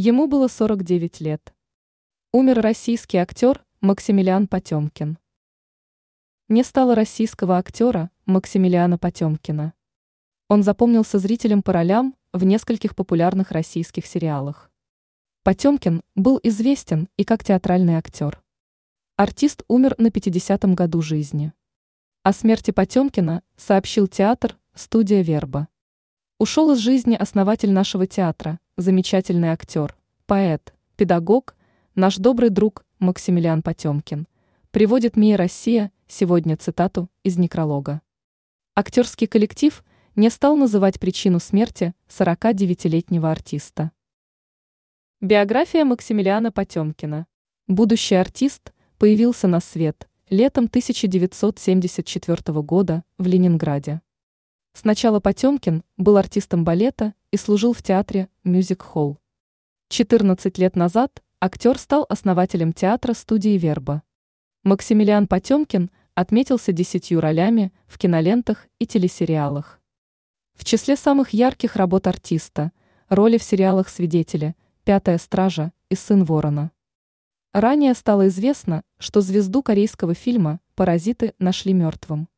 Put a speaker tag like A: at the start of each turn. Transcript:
A: Ему было 49 лет. Умер российский актер Максимилиан Потемкин. Не стало российского актера Максимилиана Потемкина. Он запомнился зрителям по ролям в нескольких популярных российских сериалах. Потемкин был известен и как театральный актер. Артист умер на 50-м году жизни. О смерти Потемкина сообщил театр «Студия Верба». Ушел из жизни основатель нашего театра, замечательный актер, поэт, педагог, наш добрый друг Максимилиан Потемкин. Приводит МИА «Россия» сегодня цитату из некролога. Актерский коллектив не стал называть причину смерти 49-летнего артиста. Биография Максимилиана Потемкина. Будущий артист появился на свет летом 1974 года в Ленинграде. Сначала Потемкин был артистом балета и служил в театре «Мюзик-холл». 14 лет назад актер стал основателем театра студии «Верба». Максимилиан Потемкин отметился десятью ролями в кинолентах и телесериалах. В числе самых ярких работ артиста – роли в сериалах «Свидетели», «Пятая стража» и «Сын ворона». Ранее стало известно, что звезду корейского фильма «Паразиты» нашли мертвым.